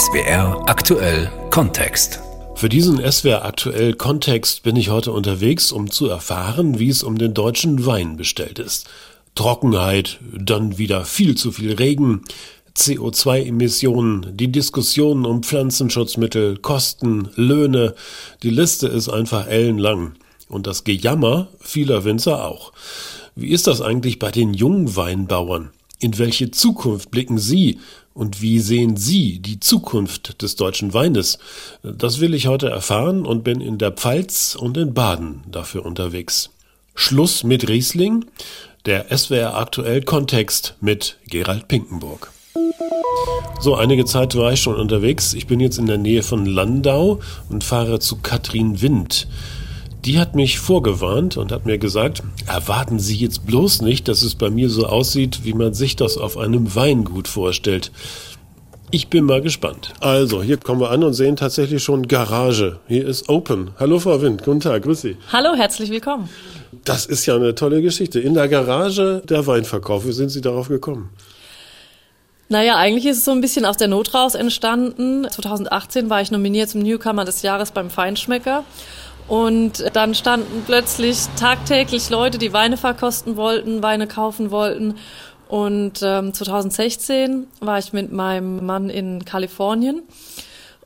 SWR aktuell Kontext. Für diesen SWR aktuell Kontext bin ich heute unterwegs, um zu erfahren, wie es um den deutschen Wein bestellt ist. Trockenheit, dann wieder viel zu viel Regen, CO2-Emissionen, die Diskussionen um Pflanzenschutzmittel, Kosten, Löhne, die Liste ist einfach ellenlang. Und das Gejammer vieler Winzer auch. Wie ist das eigentlich bei den jungen Weinbauern? In welche Zukunft blicken Sie und wie sehen Sie die Zukunft des deutschen Weines? Das will ich heute erfahren und bin in der Pfalz und in Baden dafür unterwegs. Schluss mit Riesling, der SWR aktuell Kontext mit Gerald Pinkenburg. So, einige Zeit war ich schon unterwegs. Ich bin jetzt in der Nähe von Landau und fahre zu Katrin Wind. Die hat mich vorgewarnt und hat mir gesagt, erwarten Sie jetzt bloß nicht, dass es bei mir so aussieht, wie man sich das auf einem Weingut vorstellt. Ich bin mal gespannt. Also, hier kommen wir an und sehen tatsächlich schon Garage. Hier ist Open. Hallo Frau Wind, guten Tag, grüß Sie. Hallo, herzlich willkommen. Das ist ja eine tolle Geschichte. In der Garage der Weinverkauf. Wie sind Sie darauf gekommen? Naja, eigentlich ist es so ein bisschen aus der Not raus entstanden. 2018 war ich nominiert zum Newcomer des Jahres beim Feinschmecker. Und dann standen plötzlich tagtäglich Leute, die Weine verkosten wollten, Weine kaufen wollten. Und ähm, 2016 war ich mit meinem Mann in Kalifornien.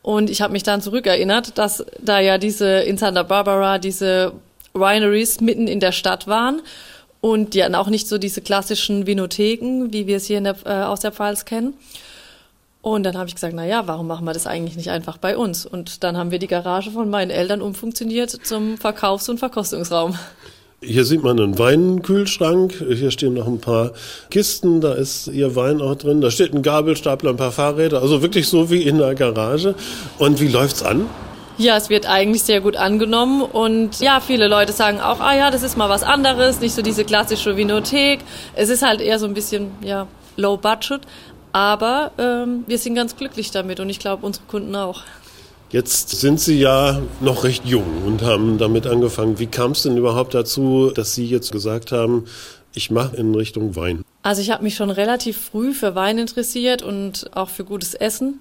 Und ich habe mich dann zurückerinnert, dass da ja diese in Santa Barbara diese Wineries mitten in der Stadt waren. Und die hatten auch nicht so diese klassischen Vinotheken, wie wir es hier der, äh, aus der Pfalz kennen. Und dann habe ich gesagt, na ja, warum machen wir das eigentlich nicht einfach bei uns? Und dann haben wir die Garage von meinen Eltern umfunktioniert zum Verkaufs- und Verkostungsraum. Hier sieht man einen Weinkühlschrank. Hier stehen noch ein paar Kisten. Da ist Ihr Wein auch drin. Da steht ein Gabelstapler, ein paar Fahrräder. Also wirklich so wie in der Garage. Und wie läuft's an? Ja, es wird eigentlich sehr gut angenommen und ja, viele Leute sagen auch, ah ja, das ist mal was anderes, nicht so diese klassische Vinothek. Es ist halt eher so ein bisschen, ja, low budget, aber ähm, wir sind ganz glücklich damit und ich glaube, unsere Kunden auch. Jetzt sind Sie ja noch recht jung und haben damit angefangen. Wie kam es denn überhaupt dazu, dass Sie jetzt gesagt haben, ich mache in Richtung Wein? Also ich habe mich schon relativ früh für Wein interessiert und auch für gutes Essen.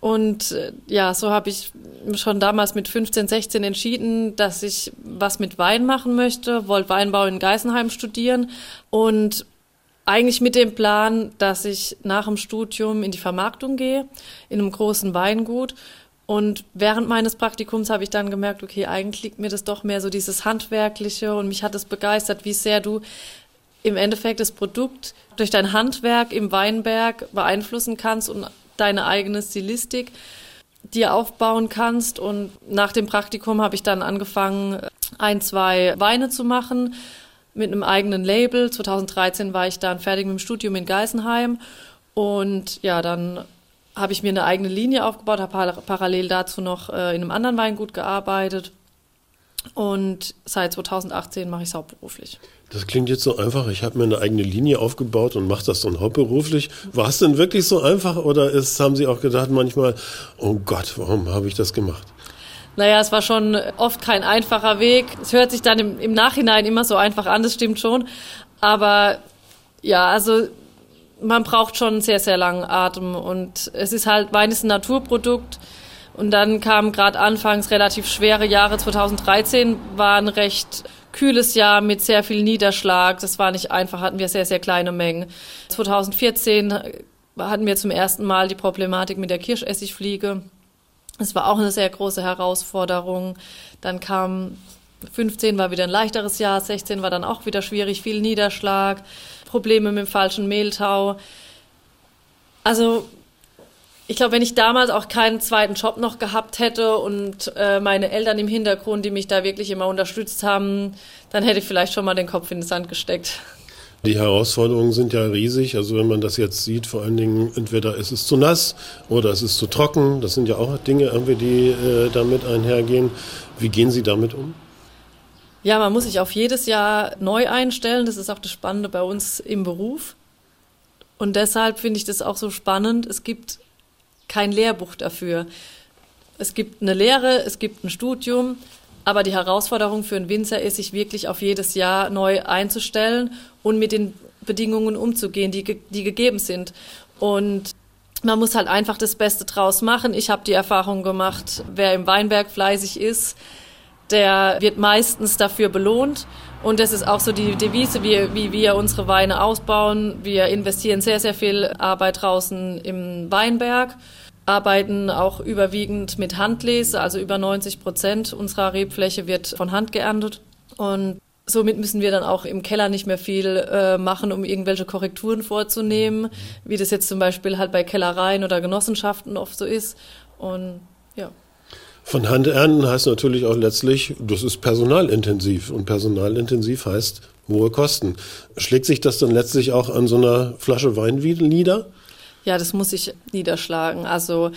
Und äh, ja, so habe ich schon damals mit 15, 16 entschieden, dass ich was mit Wein machen möchte, wollte Weinbau in Geisenheim studieren und eigentlich mit dem Plan, dass ich nach dem Studium in die Vermarktung gehe, in einem großen Weingut. Und während meines Praktikums habe ich dann gemerkt, okay, eigentlich liegt mir das doch mehr so dieses Handwerkliche und mich hat es begeistert, wie sehr du im Endeffekt das Produkt durch dein Handwerk im Weinberg beeinflussen kannst und deine eigene Stilistik dir aufbauen kannst. Und nach dem Praktikum habe ich dann angefangen, ein, zwei Weine zu machen mit einem eigenen Label. 2013 war ich dann fertig mit dem Studium in Geisenheim und ja, dann habe ich mir eine eigene Linie aufgebaut, habe parallel dazu noch äh, in einem anderen Weingut gearbeitet und seit 2018 mache ich es hauptberuflich. Das klingt jetzt so einfach. Ich habe mir eine eigene Linie aufgebaut und mache das dann hauptberuflich. War es denn wirklich so einfach oder ist, haben Sie auch gedacht manchmal, oh Gott, warum habe ich das gemacht? Naja, es war schon oft kein einfacher Weg. Es hört sich dann im, im Nachhinein immer so einfach an, das stimmt schon. Aber ja, also man braucht schon einen sehr, sehr langen Atem. Und es ist halt, Wein ist ein Naturprodukt. Und dann kamen gerade anfangs relativ schwere Jahre. 2013 war ein recht kühles Jahr mit sehr viel Niederschlag. Das war nicht einfach, hatten wir sehr, sehr kleine Mengen. 2014 hatten wir zum ersten Mal die Problematik mit der Kirschessigfliege. Es war auch eine sehr große Herausforderung. Dann kam 15 war wieder ein leichteres Jahr, 16 war dann auch wieder schwierig, viel Niederschlag, Probleme mit dem falschen Mehltau. Also ich glaube, wenn ich damals auch keinen zweiten Job noch gehabt hätte und äh, meine Eltern im Hintergrund, die mich da wirklich immer unterstützt haben, dann hätte ich vielleicht schon mal den Kopf in den Sand gesteckt. Die Herausforderungen sind ja riesig. Also wenn man das jetzt sieht, vor allen Dingen entweder ist es zu nass oder es ist zu trocken. Das sind ja auch Dinge, irgendwie, die äh, damit einhergehen. Wie gehen Sie damit um? Ja, man muss sich auf jedes Jahr neu einstellen. Das ist auch das Spannende bei uns im Beruf. Und deshalb finde ich das auch so spannend. Es gibt kein Lehrbuch dafür. Es gibt eine Lehre, es gibt ein Studium, aber die Herausforderung für einen Winzer ist, sich wirklich auf jedes Jahr neu einzustellen und mit den Bedingungen umzugehen, die, die gegeben sind. Und man muss halt einfach das Beste draus machen. Ich habe die Erfahrung gemacht, wer im Weinberg fleißig ist, der wird meistens dafür belohnt. Und das ist auch so die Devise, wie, wie wir unsere Weine ausbauen. Wir investieren sehr, sehr viel Arbeit draußen im Weinberg, arbeiten auch überwiegend mit Handlese, also über 90 Prozent unserer Rebfläche wird von Hand geerntet. Und somit müssen wir dann auch im Keller nicht mehr viel äh, machen, um irgendwelche Korrekturen vorzunehmen, wie das jetzt zum Beispiel halt bei Kellereien oder Genossenschaften oft so ist. Und ja. Von Hand ernten heißt natürlich auch letztlich, das ist personalintensiv und personalintensiv heißt hohe Kosten. Schlägt sich das dann letztlich auch an so einer Flasche Wein nieder? Ja, das muss sich niederschlagen. Also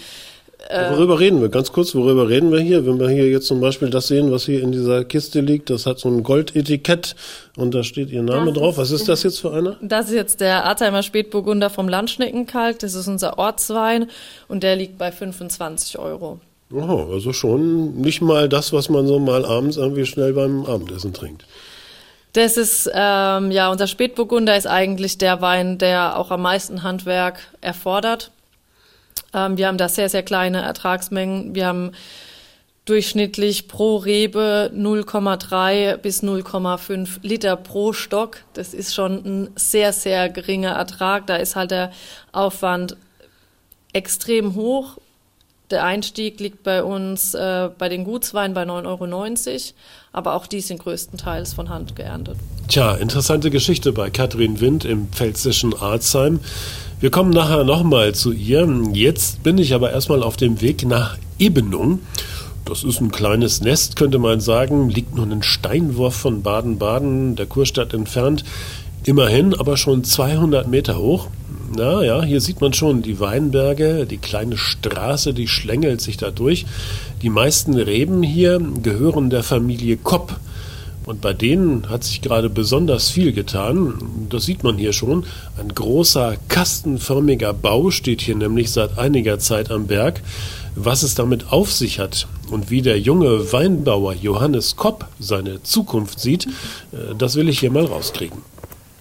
äh, worüber reden wir? Ganz kurz, worüber reden wir hier? Wenn wir hier jetzt zum Beispiel das sehen, was hier in dieser Kiste liegt, das hat so ein Goldetikett und da steht Ihr Name drauf. Was ist das jetzt für einer? Das ist jetzt der Artheimer Spätburgunder vom Landschneckenkalk. Das ist unser Ortswein und der liegt bei 25 Euro. Oh, also schon nicht mal das, was man so mal abends irgendwie schnell beim Abendessen trinkt. Das ist, ähm, ja, unser Spätburgunder ist eigentlich der Wein, der auch am meisten Handwerk erfordert. Ähm, wir haben da sehr, sehr kleine Ertragsmengen. Wir haben durchschnittlich pro Rebe 0,3 bis 0,5 Liter pro Stock. Das ist schon ein sehr, sehr geringer Ertrag. Da ist halt der Aufwand extrem hoch. Der Einstieg liegt bei uns äh, bei den Gutsweinen bei 9,90 Euro, aber auch die sind größtenteils von Hand geerntet. Tja, interessante Geschichte bei Katrin Wind im pfälzischen Arzheim. Wir kommen nachher nochmal zu ihr. Jetzt bin ich aber erstmal auf dem Weg nach Ebenung. Das ist ein kleines Nest, könnte man sagen, liegt nur einen Steinwurf von Baden-Baden, der Kurstadt entfernt. Immerhin aber schon 200 Meter hoch. Na ja, hier sieht man schon die Weinberge, die kleine Straße, die schlängelt sich da durch. Die meisten Reben hier gehören der Familie Kopp. Und bei denen hat sich gerade besonders viel getan. Das sieht man hier schon. Ein großer kastenförmiger Bau steht hier nämlich seit einiger Zeit am Berg. Was es damit auf sich hat und wie der junge Weinbauer Johannes Kopp seine Zukunft sieht, äh, das will ich hier mal rauskriegen.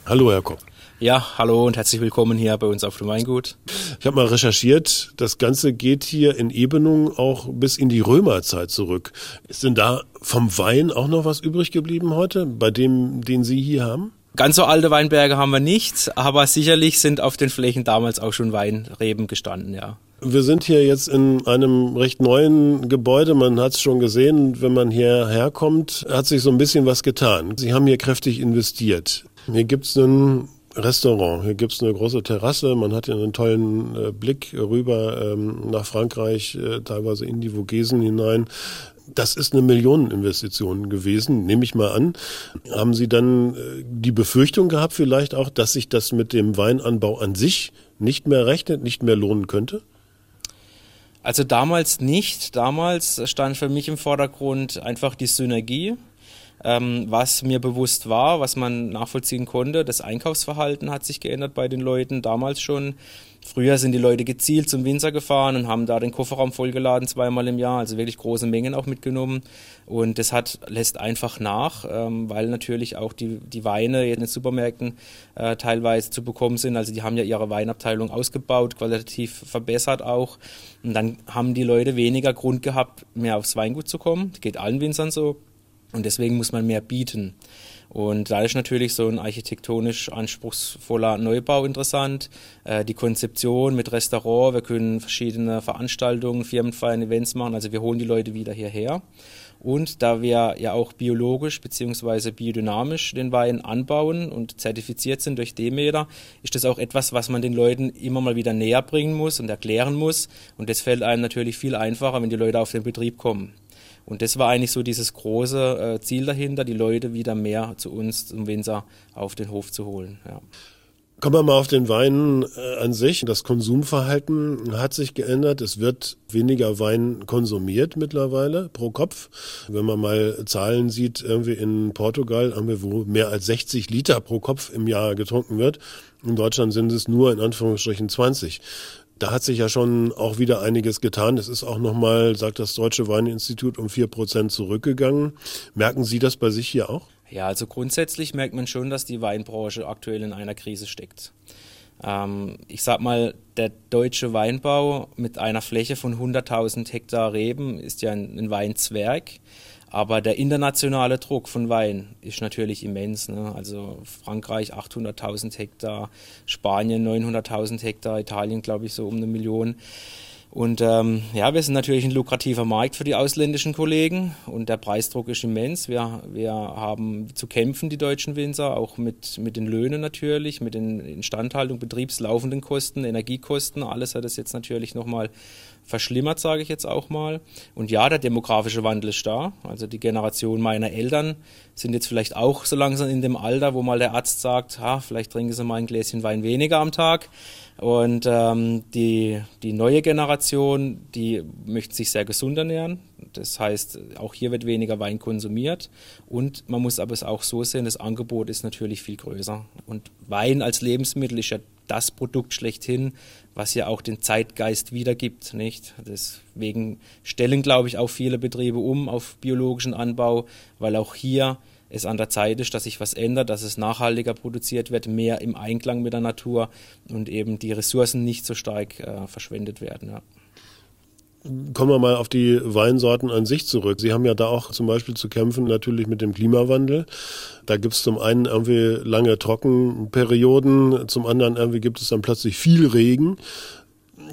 Hallo, Herr Kopp. Ja, hallo und herzlich willkommen hier bei uns auf dem Weingut. Ich habe mal recherchiert, das Ganze geht hier in Ebenung auch bis in die Römerzeit zurück. Ist denn da vom Wein auch noch was übrig geblieben heute, bei dem, den Sie hier haben? Ganz so alte Weinberge haben wir nicht, aber sicherlich sind auf den Flächen damals auch schon Weinreben gestanden, ja. Wir sind hier jetzt in einem recht neuen Gebäude. Man hat es schon gesehen, wenn man hierher kommt, hat sich so ein bisschen was getan. Sie haben hier kräftig investiert. Hier gibt es einen Restaurant. Hier gibt's eine große Terrasse, man hat hier einen tollen äh, Blick rüber ähm, nach Frankreich, äh, teilweise in die Vogesen hinein. Das ist eine Millioneninvestition gewesen, nehme ich mal an. Haben Sie dann äh, die Befürchtung gehabt vielleicht auch, dass sich das mit dem Weinanbau an sich nicht mehr rechnet, nicht mehr lohnen könnte? Also damals nicht. Damals stand für mich im Vordergrund einfach die Synergie ähm, was mir bewusst war, was man nachvollziehen konnte. Das Einkaufsverhalten hat sich geändert bei den Leuten damals schon. Früher sind die Leute gezielt zum Winzer gefahren und haben da den Kofferraum vollgeladen zweimal im Jahr, also wirklich große Mengen auch mitgenommen. Und das hat, lässt einfach nach, ähm, weil natürlich auch die, die Weine in den Supermärkten äh, teilweise zu bekommen sind. Also die haben ja ihre Weinabteilung ausgebaut, qualitativ verbessert auch. Und dann haben die Leute weniger Grund gehabt, mehr aufs Weingut zu kommen. Das geht allen Winzern so. Und deswegen muss man mehr bieten. Und da ist natürlich so ein architektonisch anspruchsvoller Neubau interessant. Äh, die Konzeption mit Restaurant, wir können verschiedene Veranstaltungen, Firmenfeiern, Events machen. Also wir holen die Leute wieder hierher. Und da wir ja auch biologisch bzw. biodynamisch den Wein anbauen und zertifiziert sind durch Demeter, ist das auch etwas, was man den Leuten immer mal wieder näher bringen muss und erklären muss. Und das fällt einem natürlich viel einfacher, wenn die Leute auf den Betrieb kommen. Und das war eigentlich so dieses große äh, Ziel dahinter, die Leute wieder mehr zu uns, zum Winzer, auf den Hof zu holen. Ja. Kommen wir mal auf den Wein äh, an sich. Das Konsumverhalten hat sich geändert. Es wird weniger Wein konsumiert mittlerweile pro Kopf. Wenn man mal Zahlen sieht, irgendwie in Portugal haben wir, wo mehr als 60 Liter pro Kopf im Jahr getrunken wird. In Deutschland sind es nur in Anführungsstrichen 20. Da hat sich ja schon auch wieder einiges getan. Es ist auch nochmal, sagt das Deutsche Weininstitut, um vier Prozent zurückgegangen. Merken Sie das bei sich hier auch? Ja, also grundsätzlich merkt man schon, dass die Weinbranche aktuell in einer Krise steckt. Ähm, ich sag mal, der deutsche Weinbau mit einer Fläche von 100.000 Hektar Reben ist ja ein, ein Weinzwerg. Aber der internationale Druck von Wein ist natürlich immens. Ne? Also Frankreich 800.000 Hektar, Spanien 900.000 Hektar, Italien glaube ich so um eine Million. Und ähm, ja, wir sind natürlich ein lukrativer Markt für die ausländischen Kollegen und der Preisdruck ist immens. Wir, wir haben zu kämpfen, die deutschen Winzer, auch mit, mit den Löhnen natürlich, mit den Instandhaltung, betriebslaufenden Kosten, Energiekosten. Alles hat es jetzt natürlich nochmal verschlimmert, sage ich jetzt auch mal. Und ja, der demografische Wandel ist da. Also die Generation meiner Eltern sind jetzt vielleicht auch so langsam in dem Alter, wo mal der Arzt sagt, ha, vielleicht trinken sie mal ein Gläschen Wein weniger am Tag. Und ähm, die, die neue Generation, die möchte sich sehr gesund ernähren. Das heißt, auch hier wird weniger Wein konsumiert. Und man muss aber es auch so sehen, das Angebot ist natürlich viel größer. Und Wein als Lebensmittel ist ja das Produkt schlechthin, was ja auch den Zeitgeist wiedergibt. Nicht? Deswegen stellen, glaube ich, auch viele Betriebe um auf biologischen Anbau, weil auch hier es an der Zeit ist, dass sich was ändert, dass es nachhaltiger produziert wird, mehr im Einklang mit der Natur und eben die Ressourcen nicht so stark äh, verschwendet werden. Ja. Kommen wir mal auf die Weinsorten an sich zurück. Sie haben ja da auch zum Beispiel zu kämpfen, natürlich mit dem Klimawandel. Da gibt es zum einen irgendwie lange Trockenperioden, zum anderen irgendwie gibt es dann plötzlich viel Regen.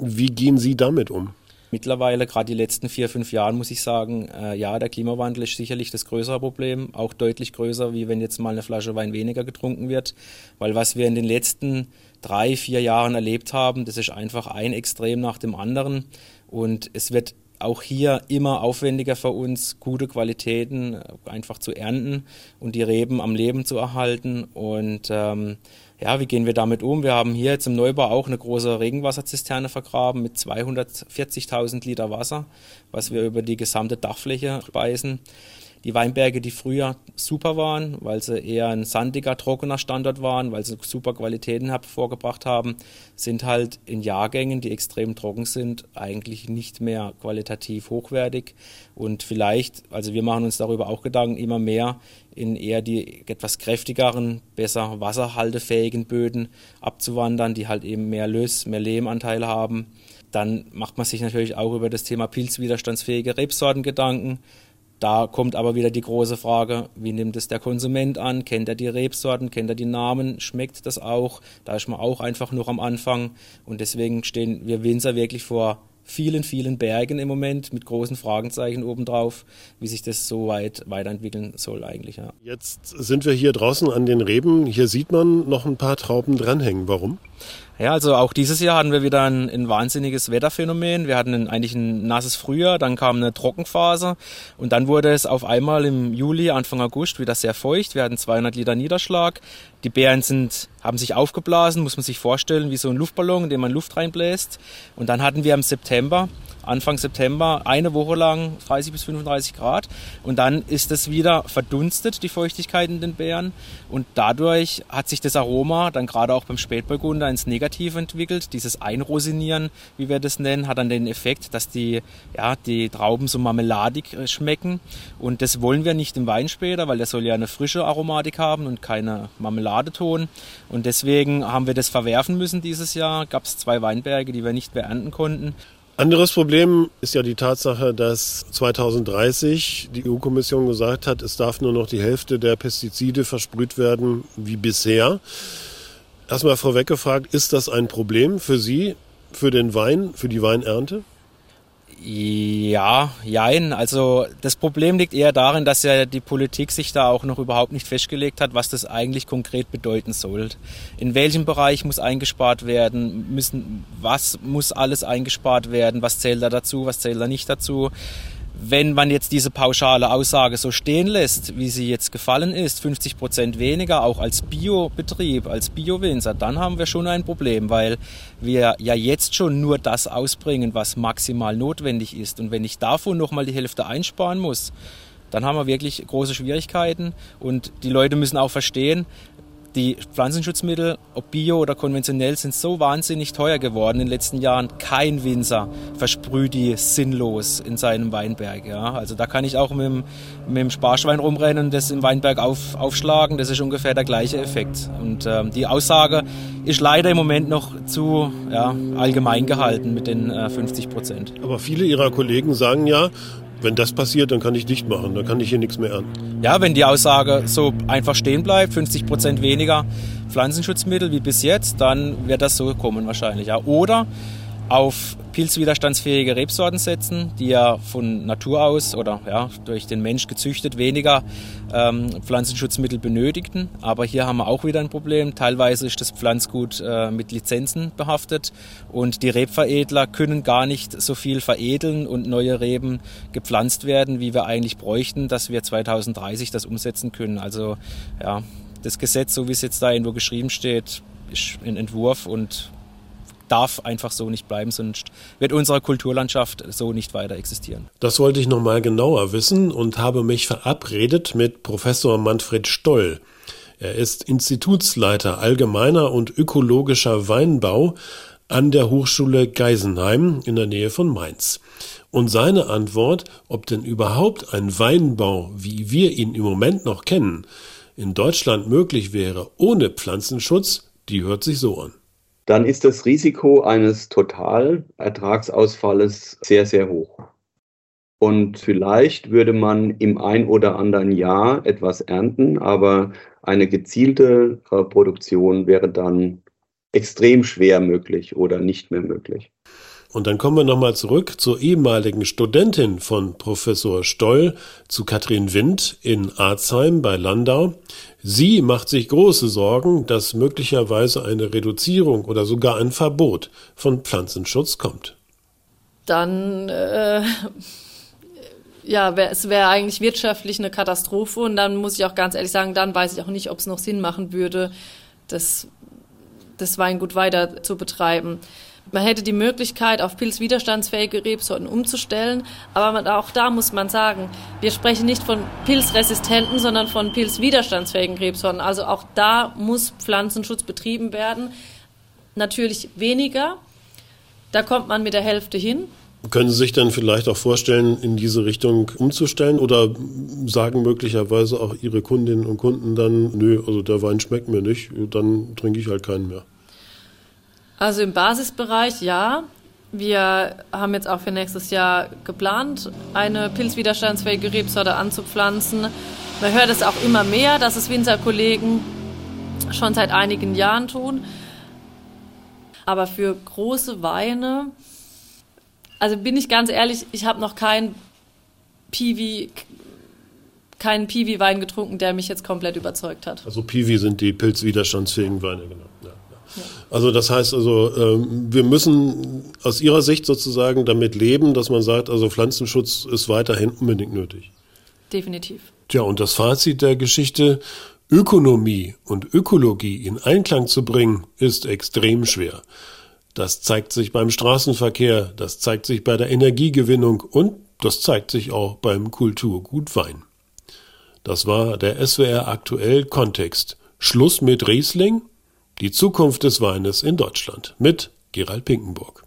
Wie gehen Sie damit um? Mittlerweile, gerade die letzten vier, fünf Jahren, muss ich sagen, äh, ja, der Klimawandel ist sicherlich das größere Problem, auch deutlich größer, wie wenn jetzt mal eine Flasche Wein weniger getrunken wird. Weil was wir in den letzten drei, vier Jahren erlebt haben, das ist einfach ein Extrem nach dem anderen. Und es wird auch hier immer aufwendiger für uns, gute Qualitäten einfach zu ernten und die Reben am Leben zu erhalten. Und ähm, ja, wie gehen wir damit um? Wir haben hier jetzt im Neubau auch eine große Regenwasserzisterne vergraben mit 240.000 Liter Wasser, was wir über die gesamte Dachfläche speisen. Die Weinberge, die früher super waren, weil sie eher ein sandiger, trockener Standort waren, weil sie super Qualitäten hervorgebracht haben, sind halt in Jahrgängen, die extrem trocken sind, eigentlich nicht mehr qualitativ hochwertig. Und vielleicht, also wir machen uns darüber auch Gedanken, immer mehr in eher die etwas kräftigeren, besser wasserhaltefähigen Böden abzuwandern, die halt eben mehr Löss, mehr Lehmanteil haben. Dann macht man sich natürlich auch über das Thema pilzwiderstandsfähige Rebsorten Gedanken. Da kommt aber wieder die große Frage, wie nimmt es der Konsument an? Kennt er die Rebsorten? Kennt er die Namen? Schmeckt das auch? Da ist man auch einfach noch am Anfang. Und deswegen stehen wir Winzer wirklich vor vielen, vielen Bergen im Moment mit großen Fragezeichen obendrauf, wie sich das so weit weiterentwickeln soll eigentlich. Ja. Jetzt sind wir hier draußen an den Reben. Hier sieht man noch ein paar Trauben dranhängen. Warum? Ja, also auch dieses Jahr hatten wir wieder ein, ein wahnsinniges Wetterphänomen. Wir hatten ein, eigentlich ein nasses Frühjahr, dann kam eine Trockenphase und dann wurde es auf einmal im Juli, Anfang August wieder sehr feucht. Wir hatten 200 Liter Niederschlag. Die Beeren sind, haben sich aufgeblasen, muss man sich vorstellen, wie so ein Luftballon, in den man Luft reinbläst. Und dann hatten wir im September Anfang September eine Woche lang 30 bis 35 Grad und dann ist es wieder verdunstet, die Feuchtigkeit in den Beeren und dadurch hat sich das Aroma dann gerade auch beim Spätburgunder ins Negative entwickelt. Dieses Einrosinieren, wie wir das nennen, hat dann den Effekt, dass die, ja, die Trauben so marmeladig äh, schmecken und das wollen wir nicht im Wein später, weil der soll ja eine frische Aromatik haben und keine Marmeladeton und deswegen haben wir das verwerfen müssen dieses Jahr. Gab es zwei Weinberge, die wir nicht beernten konnten anderes Problem ist ja die Tatsache, dass 2030 die EU-Kommission gesagt hat, es darf nur noch die Hälfte der Pestizide versprüht werden wie bisher. Erstmal vorweg gefragt, ist das ein Problem für Sie, für den Wein, für die Weinernte? Ja, jein. Also das Problem liegt eher darin, dass ja die Politik sich da auch noch überhaupt nicht festgelegt hat, was das eigentlich konkret bedeuten soll. In welchem Bereich muss eingespart werden? Müssen, was muss alles eingespart werden? Was zählt da dazu? Was zählt da nicht dazu? Wenn man jetzt diese pauschale Aussage so stehen lässt, wie sie jetzt gefallen ist, 50 Prozent weniger, auch als Biobetrieb, als Biowinzer, dann haben wir schon ein Problem, weil wir ja jetzt schon nur das ausbringen, was maximal notwendig ist. Und wenn ich davon nochmal die Hälfte einsparen muss, dann haben wir wirklich große Schwierigkeiten. Und die Leute müssen auch verstehen, die Pflanzenschutzmittel, ob bio oder konventionell, sind so wahnsinnig teuer geworden in den letzten Jahren. Kein Winzer versprüht die sinnlos in seinem Weinberg. Ja. Also da kann ich auch mit dem, mit dem Sparschwein rumrennen und das im Weinberg auf, aufschlagen. Das ist ungefähr der gleiche Effekt. Und ähm, die Aussage ist leider im Moment noch zu ja, allgemein gehalten mit den äh, 50 Prozent. Aber viele Ihrer Kollegen sagen ja, wenn das passiert, dann kann ich dicht machen, dann kann ich hier nichts mehr ernten. Ja, wenn die Aussage so einfach stehen bleibt, 50 Prozent weniger Pflanzenschutzmittel wie bis jetzt, dann wird das so kommen wahrscheinlich. Ja. Oder auf pilzwiderstandsfähige Rebsorten setzen, die ja von Natur aus oder ja, durch den Mensch gezüchtet weniger ähm, Pflanzenschutzmittel benötigten. Aber hier haben wir auch wieder ein Problem. Teilweise ist das Pflanzgut äh, mit Lizenzen behaftet und die Rebveredler können gar nicht so viel veredeln und neue Reben gepflanzt werden, wie wir eigentlich bräuchten, dass wir 2030 das umsetzen können. Also ja, das Gesetz, so wie es jetzt da irgendwo geschrieben steht, ist ein Entwurf und darf einfach so nicht bleiben, sonst wird unsere Kulturlandschaft so nicht weiter existieren. Das wollte ich nochmal genauer wissen und habe mich verabredet mit Professor Manfred Stoll. Er ist Institutsleiter allgemeiner und ökologischer Weinbau an der Hochschule Geisenheim in der Nähe von Mainz. Und seine Antwort, ob denn überhaupt ein Weinbau, wie wir ihn im Moment noch kennen, in Deutschland möglich wäre ohne Pflanzenschutz, die hört sich so an dann ist das Risiko eines Totalertragsausfalles sehr, sehr hoch. Und vielleicht würde man im ein oder anderen Jahr etwas ernten, aber eine gezielte äh, Produktion wäre dann extrem schwer möglich oder nicht mehr möglich. Und dann kommen wir nochmal zurück zur ehemaligen Studentin von Professor Stoll, zu Katrin Wind in Arzheim bei Landau. Sie macht sich große Sorgen, dass möglicherweise eine Reduzierung oder sogar ein Verbot von Pflanzenschutz kommt. Dann, äh, ja, wär, es wäre eigentlich wirtschaftlich eine Katastrophe und dann muss ich auch ganz ehrlich sagen, dann weiß ich auch nicht, ob es noch Sinn machen würde, das, das Weingut weiter zu betreiben. Man hätte die Möglichkeit, auf pilzwiderstandsfähige Rebsorten umzustellen, aber man, auch da muss man sagen, wir sprechen nicht von pilzresistenten, sondern von pilzwiderstandsfähigen Rebsorten. Also auch da muss Pflanzenschutz betrieben werden. Natürlich weniger, da kommt man mit der Hälfte hin. Können Sie sich dann vielleicht auch vorstellen, in diese Richtung umzustellen oder sagen möglicherweise auch Ihre Kundinnen und Kunden dann, nö, also der Wein schmeckt mir nicht, dann trinke ich halt keinen mehr? Also im Basisbereich ja. Wir haben jetzt auch für nächstes Jahr geplant, eine pilzwiderstandsfähige Rebsorte anzupflanzen. Man hört es auch immer mehr, dass es Winzerkollegen schon seit einigen Jahren tun. Aber für große Weine, also bin ich ganz ehrlich, ich habe noch keinen Piwi, keinen Piwi-Wein getrunken, der mich jetzt komplett überzeugt hat. Also Piwi sind die pilzwiderstandsfähigen Weine, genau. Also das heißt also, ähm, wir müssen aus Ihrer Sicht sozusagen damit leben, dass man sagt, also Pflanzenschutz ist weiterhin unbedingt nötig. Definitiv. Tja, und das Fazit der Geschichte, Ökonomie und Ökologie in Einklang zu bringen, ist extrem schwer. Das zeigt sich beim Straßenverkehr, das zeigt sich bei der Energiegewinnung und das zeigt sich auch beim Kulturgut Wein. Das war der SWR aktuell Kontext. Schluss mit Riesling? Die Zukunft des Weines in Deutschland mit Gerald Pinkenburg.